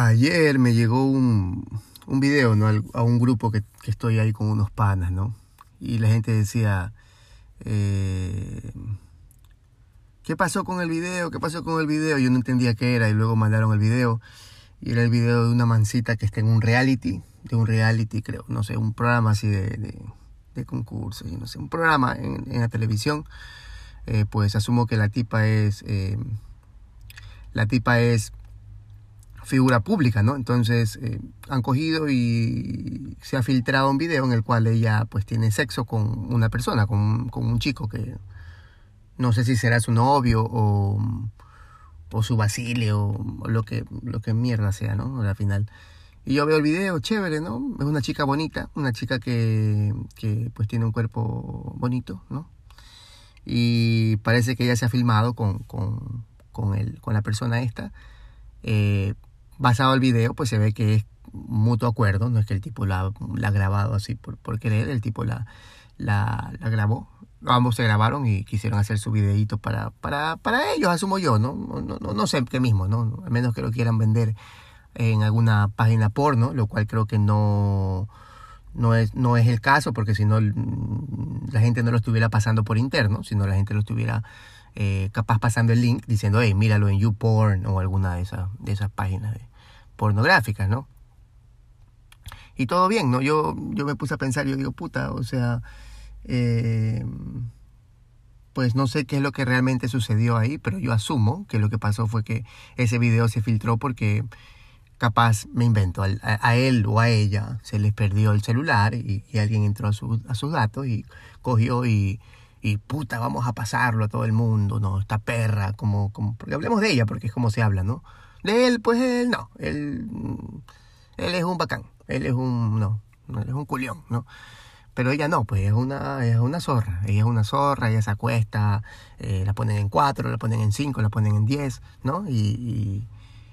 Ayer me llegó un, un video ¿no? a un grupo que, que, estoy ahí con unos panas, ¿no? Y la gente decía, eh, ¿qué pasó con el video? ¿Qué pasó con el video? Yo no entendía qué era y luego mandaron el video. Y era el video de una mancita que está en un reality, de un reality creo, no sé, un programa así de, de, de concursos, no sé, un programa en, en la televisión. Eh, pues asumo que la tipa es, eh, la tipa es figura pública, ¿no? Entonces eh, han cogido y se ha filtrado un video en el cual ella pues tiene sexo con una persona, con, un chico que no sé si será su novio o, o su basilio o lo que, lo que mierda sea, ¿no? Al final. Y yo veo el video, chévere, ¿no? Es una chica bonita, una chica que, que pues tiene un cuerpo bonito, ¿no? Y parece que ella se ha filmado con, con, con, el, con la persona esta. Eh, basado el video, pues se ve que es mutuo acuerdo, no es que el tipo la, ha grabado así por, por querer, el tipo la, la, la, grabó. Ambos se grabaron y quisieron hacer su videíto para, para, para ellos, asumo yo, ¿no? No, no, no sé qué mismo, ¿no? Al menos que lo quieran vender en alguna página porno, lo cual creo que no, no, es, no es el caso, porque si no la gente no lo estuviera pasando por interno, sino la gente lo estuviera eh, capaz pasando el link diciendo, hey, míralo en YouPorn o alguna de esas, de esas páginas pornográficas, ¿no? Y todo bien, ¿no? Yo, yo me puse a pensar, yo digo, puta, o sea, eh, pues no sé qué es lo que realmente sucedió ahí, pero yo asumo que lo que pasó fue que ese video se filtró porque capaz, me invento, a, él o a ella se les perdió el celular y, y alguien entró a, su, a sus datos y cogió y, y puta, vamos a pasarlo a todo el mundo, ¿no? Esta perra, como, como, porque hablemos de ella, porque es como se habla, ¿no? De él, pues él no, él, él es un bacán, él es un, no, él es un culión, ¿no? Pero ella no, pues es una, es una zorra, ella es una zorra, ella se acuesta, eh, la ponen en cuatro, la ponen en cinco, la ponen en diez, ¿no? Y,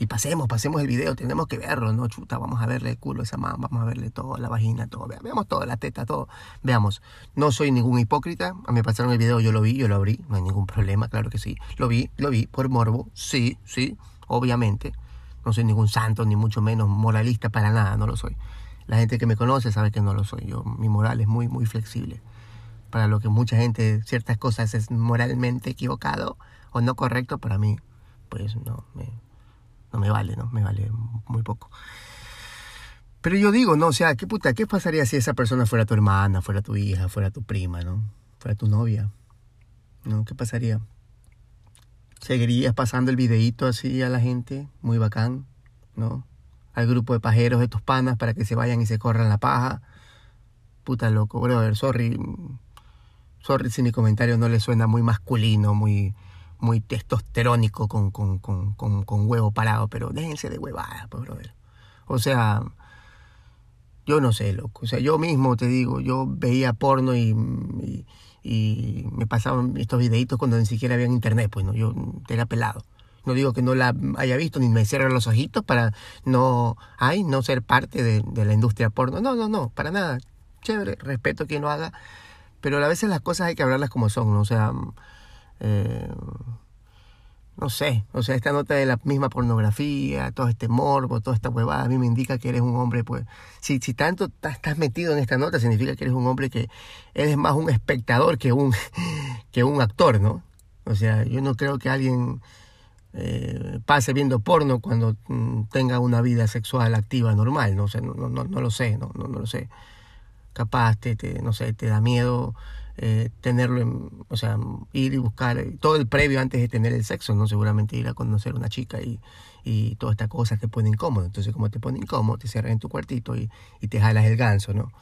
y, pasemos, pasemos el video, tenemos que verlo, ¿no? Chuta, vamos a verle el culo a esa mamá, vamos a verle todo, la vagina, todo, veamos todo, la teta, todo, veamos. No soy ningún hipócrita, a mí me pasaron el video, yo lo vi, yo lo abrí, no hay ningún problema, claro que sí. Lo vi, lo vi, por morbo, sí, sí, obviamente. No soy ningún santo, ni mucho menos moralista para nada, no lo soy. La gente que me conoce sabe que no lo soy. Yo, mi moral es muy, muy flexible. Para lo que mucha gente, ciertas cosas es moralmente equivocado o no correcto, para mí, pues no me, no me vale, ¿no? Me vale muy poco. Pero yo digo, no, o sea, ¿qué puta, qué pasaría si esa persona fuera tu hermana, fuera tu hija, fuera tu prima, ¿no? Fuera tu novia, ¿no? ¿Qué pasaría? ¿Seguirías pasando el videíto así a la gente? Muy bacán, ¿no? al grupo de pajeros de tus panas para que se vayan y se corran la paja. Puta loco, brother, sorry. Sorry si mi comentario no le suena muy masculino, muy, muy testosterónico con, con, con, con, huevo parado, pero déjense de huevadas, pues, brother. O sea, yo no sé, loco. O sea, yo mismo te digo, yo veía porno y, y, y me pasaban estos videitos cuando ni siquiera había internet, pues no, yo era pelado. No digo que no la haya visto ni me cierre los ojitos para no, ay, no ser parte de, la industria porno. No, no, no, para nada. Chévere, respeto quien lo haga. Pero a veces las cosas hay que hablarlas como son, ¿no? O sea, eh, no sé, o sea, esta nota de la misma pornografía, todo este morbo, toda esta huevada, a mí me indica que eres un hombre, pues, si, si tanto estás metido en esta nota, significa que eres un hombre que eres más un espectador que un, que un actor, ¿no? O sea, yo no creo que alguien eh, pase viendo porno cuando mm, tenga una vida sexual activa normal, no sé, no, no, no lo sé, no, no, no, lo sé. Capaz te, te, no sé, te da miedo eh, tenerlo, en, o sea, ir y buscar eh, todo el previo antes de tener el sexo, ¿no? Seguramente ir a conocer a una chica y, y toda esta cosa te pone incómodo. Entonces, como te pone incómodo, te cierras en tu cuartito y, y te jalas el ganso, ¿no?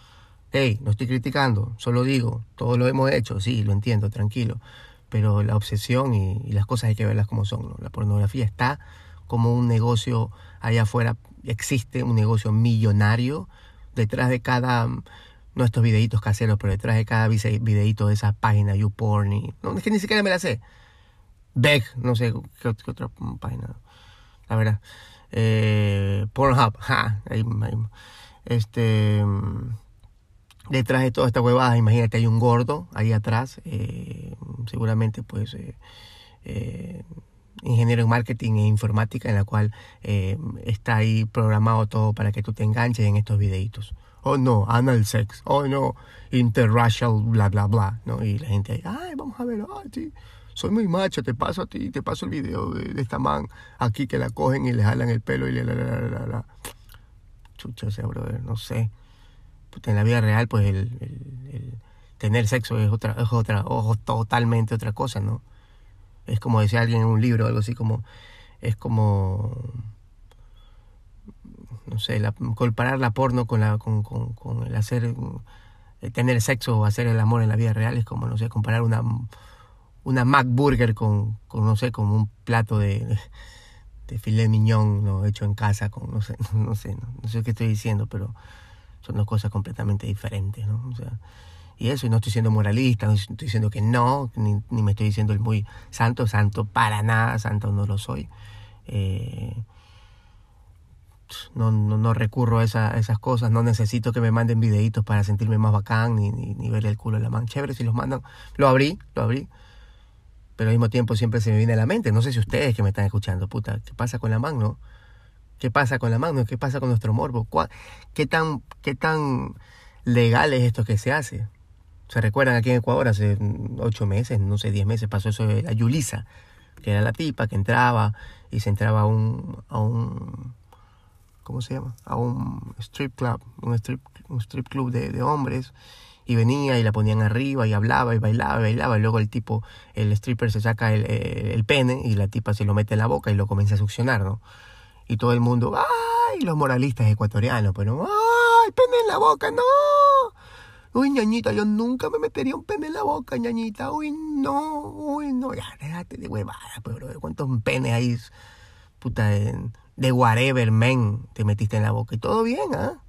Hey, no estoy criticando, solo digo, todo lo hemos hecho, sí, lo entiendo, tranquilo pero la obsesión y, las cosas hay que verlas como son. ¿no? La pornografía está como un negocio allá afuera, existe un negocio millonario detrás de cada, no estos videitos caseros, pero detrás de cada videito de esa página, YouPorn, y, no, es que ni siquiera me la sé. Beck, no sé qué, otra página, la verdad. Eh, Pornhub, ja, ahí, este detrás de toda esta huevada, imagínate, hay un gordo ahí atrás, eh, seguramente pues eh, eh, ingeniero en marketing e informática, en la cual está ahí programado todo para que tú te enganches en estos videitos. Oh no, anal sex, oh no, interracial, bla bla bla, ¿no? Y la gente ay, vamos a ver, ay, soy muy macho, te paso a ti, te paso el video de, esta man aquí que la cogen y le jalan el pelo y le la la la la. Chucha, o sea, brother, no sé en la vida real, pues el, tener sexo es otra, es otra, ojo, totalmente otra cosa, ¿no? Es como decía alguien en un libro, algo así como, es como, no sé, la, comparar la porno con, la, con, con, el hacer, el tener sexo o hacer el amor en la vida real es como, no sé, comparar una, una McBurger con, con no sé, con un plato de, de filet ¿no? hecho en casa, con, no sé, no sé, no sé qué estoy diciendo, pero son dos cosas completamente diferentes, ¿no? O sea, y eso, y no estoy siendo moralista, no estoy diciendo que no, ni, me estoy diciendo el muy santo, santo para nada, santo no lo soy. Eh, no, no, no, recurro a, esa, esas cosas, no necesito que me manden videitos para sentirme más bacán, ni, ni, el culo de la mano. Chévere, si los mandan, lo abrí, lo abrí. Pero al mismo tiempo siempre se me viene a la mente, no sé si ustedes que me están escuchando, puta, ¿qué pasa con la mano? No? ¿Qué pasa con la mano? ¿Qué pasa con nuestro morbo? ¿Qué tan, qué tan legal es esto que se hace? ¿Se recuerdan aquí en Ecuador hace ocho meses, no sé, diez meses pasó eso de la Yulisa, que era la tipa que entraba y se entraba a a un ¿cómo se llama? A un strip club, un strip, un strip club de, de hombres y venía y la ponían arriba y hablaba y bailaba y bailaba y luego el tipo, el stripper se saca el, el, pene y la tipa se lo mete en la boca y lo comienza a succionar, ¿no? y todo el mundo, ¡ay! Los moralistas ecuatorianos, pero, ¡ay! ¡Pene en la boca! ¡No! Uy, ñañita, yo nunca me metería un pene en la boca, ñañita. Uy, no, uy, no. Ya, déjate de huevada, pues, bro. ¿Cuántos penes hay, puta, de, de whatever, men, te metiste en la boca? Y todo bien, ¿ah?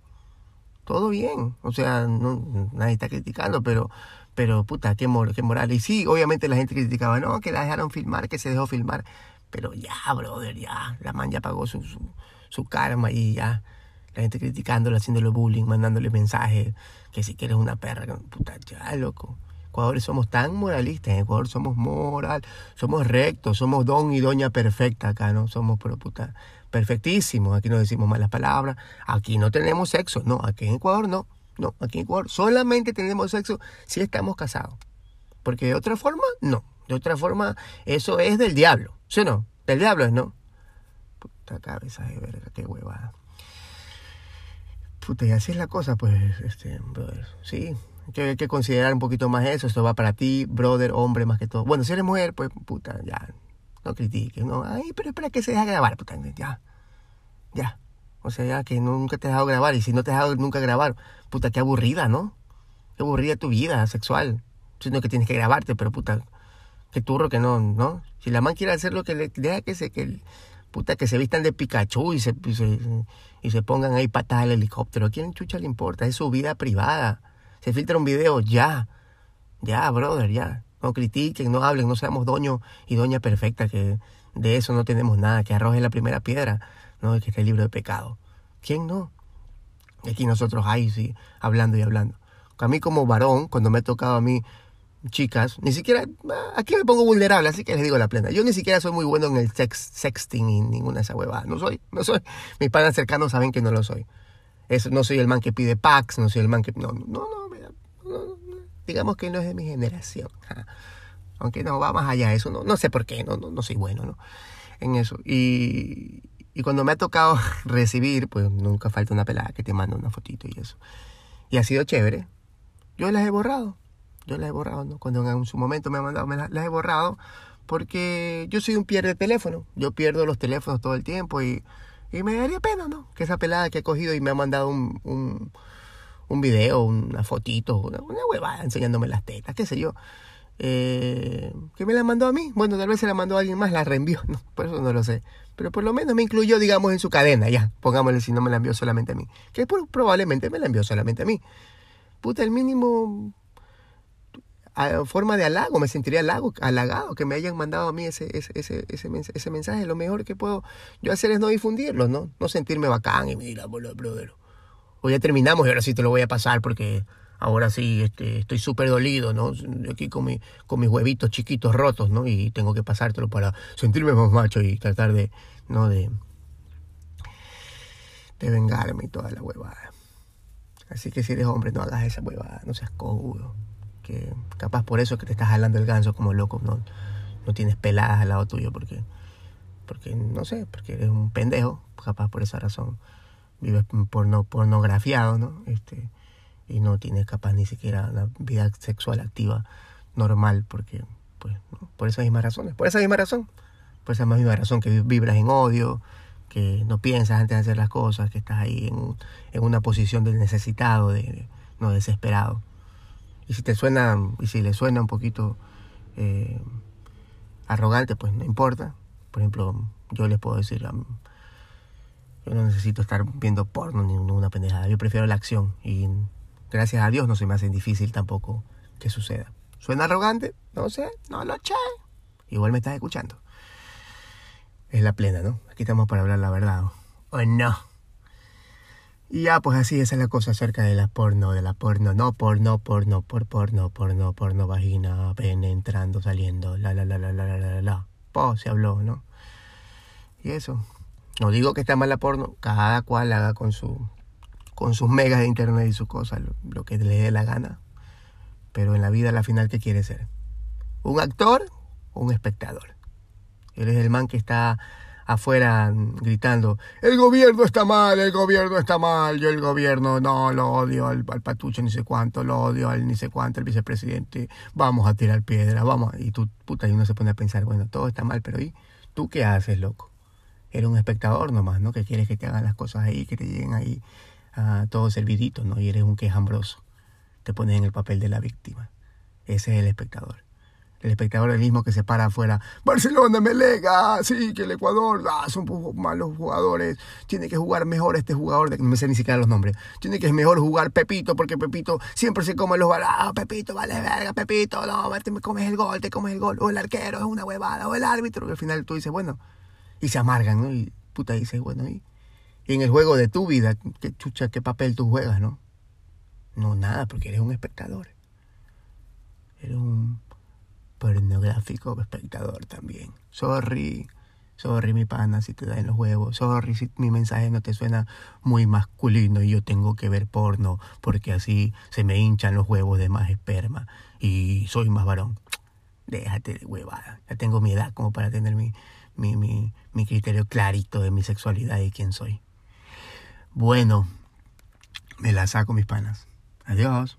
Todo bien. O sea, no, nadie está criticando, pero, pero, puta, qué, qué moral. Y sí, obviamente la gente criticaba, no, que la dejaron filmar, que se dejó filmar. Pero ya, brother, ya. La man ya pagó su, su, karma y ya. La gente criticándola, haciéndole bullying, mandándole mensajes. Que si quieres una perra, puta, ya, loco. Ecuador somos tan moralistas, en Ecuador somos moral, somos rectos, somos don y doña perfecta acá, ¿no? Somos, pero puta, perfectísimos. Aquí no decimos malas palabras. Aquí no tenemos sexo. No, aquí en Ecuador no. No, aquí en Ecuador solamente tenemos sexo si estamos casados. Porque de otra forma, no. De otra forma, eso es del diablo. ¿Sí no? Del diablo es, ¿no? Puta cabeza de verga, qué huevada. Puta, y así es la cosa, pues, este, brother. Sí, hay que, considerar un poquito más eso. Esto va para ti, brother, hombre, más que todo. Bueno, si eres mujer, pues, puta, ya. No critiques, ¿no? Ay, pero espera que se deja grabar, puta, ya. Ya. O sea, ya que nunca te has dejado grabar. Y si no te has dejado nunca grabar, puta, qué aburrida, ¿no? Qué aburrida tu vida sexual. Sino que tienes que grabarte, pero puta, que turro que no, ¿no? Si la man quiere hacer lo que le deja que se, que, puta, que se vistan de Pikachu y se, y se, pongan ahí patas al helicóptero. ¿A quién chucha le importa? Es su vida privada. Se filtra un video, ya. Ya, brother, ya. No critiquen, no hablen, no seamos doño y doña perfecta, que de eso no tenemos nada, que arroje la primera piedra, ¿no? Que esté libro de pecado. ¿Quién no? Aquí nosotros ahí, sí, hablando y hablando. A mí como varón, cuando me ha tocado a mí chicas, ni siquiera, aquí me pongo vulnerable, así que les digo la plena. Yo ni siquiera soy muy bueno en el sex, sexting y ninguna de esas huevadas. No soy, no soy. Mis padres cercanos saben que no lo soy. Es, no soy el man que pide packs, no soy el man que... No, no, no, digamos que no es de mi generación. Aunque no, va más allá de eso. No, no sé por qué, no, no, no soy bueno, ¿no? En eso. Y, y cuando me ha tocado recibir, pues nunca falta una pelada que te manda una fotito y eso. Y ha sido chévere. Yo las he borrado yo las he borrado, ¿no? Cuando en su momento me han mandado, me las, he borrado porque yo soy un pierde teléfono. Yo pierdo los teléfonos todo el tiempo y, y me daría pena, ¿no? Que esa pelada que ha cogido y me ha mandado un, un video, una fotito, una, huevada enseñándome las tetas, qué sé yo. Eh, ¿Que me la mandó a mí? Bueno, tal vez se la mandó a alguien más, la reenvió, no, por eso no lo sé. Pero por lo menos me incluyó, digamos, en su cadena, ya, pongámosle si no me la envió solamente a mí. Que probablemente me la envió solamente a mí. Puta, el mínimo forma de halago, me sentiría halago, halagado que me hayan mandado a mí ese, ese, ese, ese, mensaje. Lo mejor que puedo yo hacer es no difundirlo, ¿no? No sentirme bacán y mira, brother. Hoy ya terminamos y ahora sí te lo voy a pasar porque ahora sí este, estoy súper dolido, ¿no? Aquí con, mi, con mis huevitos chiquitos rotos, ¿no? Y tengo que pasártelo para sentirme más macho y tratar de, ¿no? De, vengarme y toda la huevada. Así que si eres hombre, no hagas esa huevada, no seas cojudo. Que capaz por eso que te estás jalando el ganso como loco, no, no tienes peladas al lado tuyo porque, porque, no sé, porque eres un pendejo, capaz por esa razón vives porno, pornografiado, ¿no? Este, y no tienes capaz ni siquiera una vida sexual activa normal, porque, pues, por esas mismas razones, por esa misma razón, por esa misma razón que vibras en odio, que no piensas antes de hacer las cosas, que estás ahí en, una posición de necesitado, de, no desesperado. Y si te suena, y si le suena un poquito eh, arrogante, pues no importa. Por ejemplo, yo les puedo decir, yo no necesito estar viendo porno ni ninguna pendejada. Yo prefiero la acción. Y gracias a Dios no se me hace difícil tampoco que suceda. ¿Suena arrogante? No sé, no lo eché. Igual me estás escuchando. Es la plena, ¿no? Aquí estamos para hablar la verdad. ¿O no? Y ya, pues así, esa es la cosa acerca de la porno, de la porno, no porno, porno, por porno, porno, porno, vagina, pene, entrando, saliendo, la, la, la, la, la, la, la, la. Po, se habló, ¿no? Y eso. No digo que está mal la porno, cada cual haga con su con sus megas de internet y sus cosas, lo, que le dé la gana. Pero en la vida, la final, ¿qué quiere ser? ¿Un actor o un espectador? Eres el man que está afuera gritando, el gobierno está mal, el gobierno está mal, yo el gobierno no, lo odio al, patucho ni sé cuánto, lo odio al ni sé cuánto, el vicepresidente, vamos a tirar piedra, vamos, y tú, puta, y uno se pone a pensar, bueno, todo está mal, pero ¿y tú qué haces, loco? Eres un espectador nomás, ¿no? Que quieres que te hagan las cosas ahí, que te lleguen ahí a todo servidito, ¿no? Y eres un quejambroso. Te pones en el papel de la víctima. Ese es el espectador. El espectador es el mismo que se para afuera. Barcelona me lega, sí, que el Ecuador, ah, son malos jugadores. Tiene que jugar mejor este jugador, no me sé ni siquiera los nombres. Tiene que es mejor jugar Pepito, porque Pepito siempre se come los balados. Ah, Pepito, vale verga, Pepito, no, te comes el gol, te comes el gol. O el arquero es una huevada, o el árbitro. Y al final tú dices, bueno, y se amargan, ¿no? Y puta dice, bueno, y, en el juego de tu vida, ¿qué chucha, qué papel tú juegas, no? No, nada, porque eres un espectador. Eres un pornográfico espectador también. Sorry, sorry mi pana si te da en los huevos. Sorry si mi mensaje no te suena muy masculino y yo tengo que ver porno porque así se me hinchan los huevos de más esperma y soy más varón. Déjate de huevada. Ya tengo mi edad como para tener mi, mi, mi, mi criterio clarito de mi sexualidad y quién soy. Bueno, me la saco mis panas. Adiós.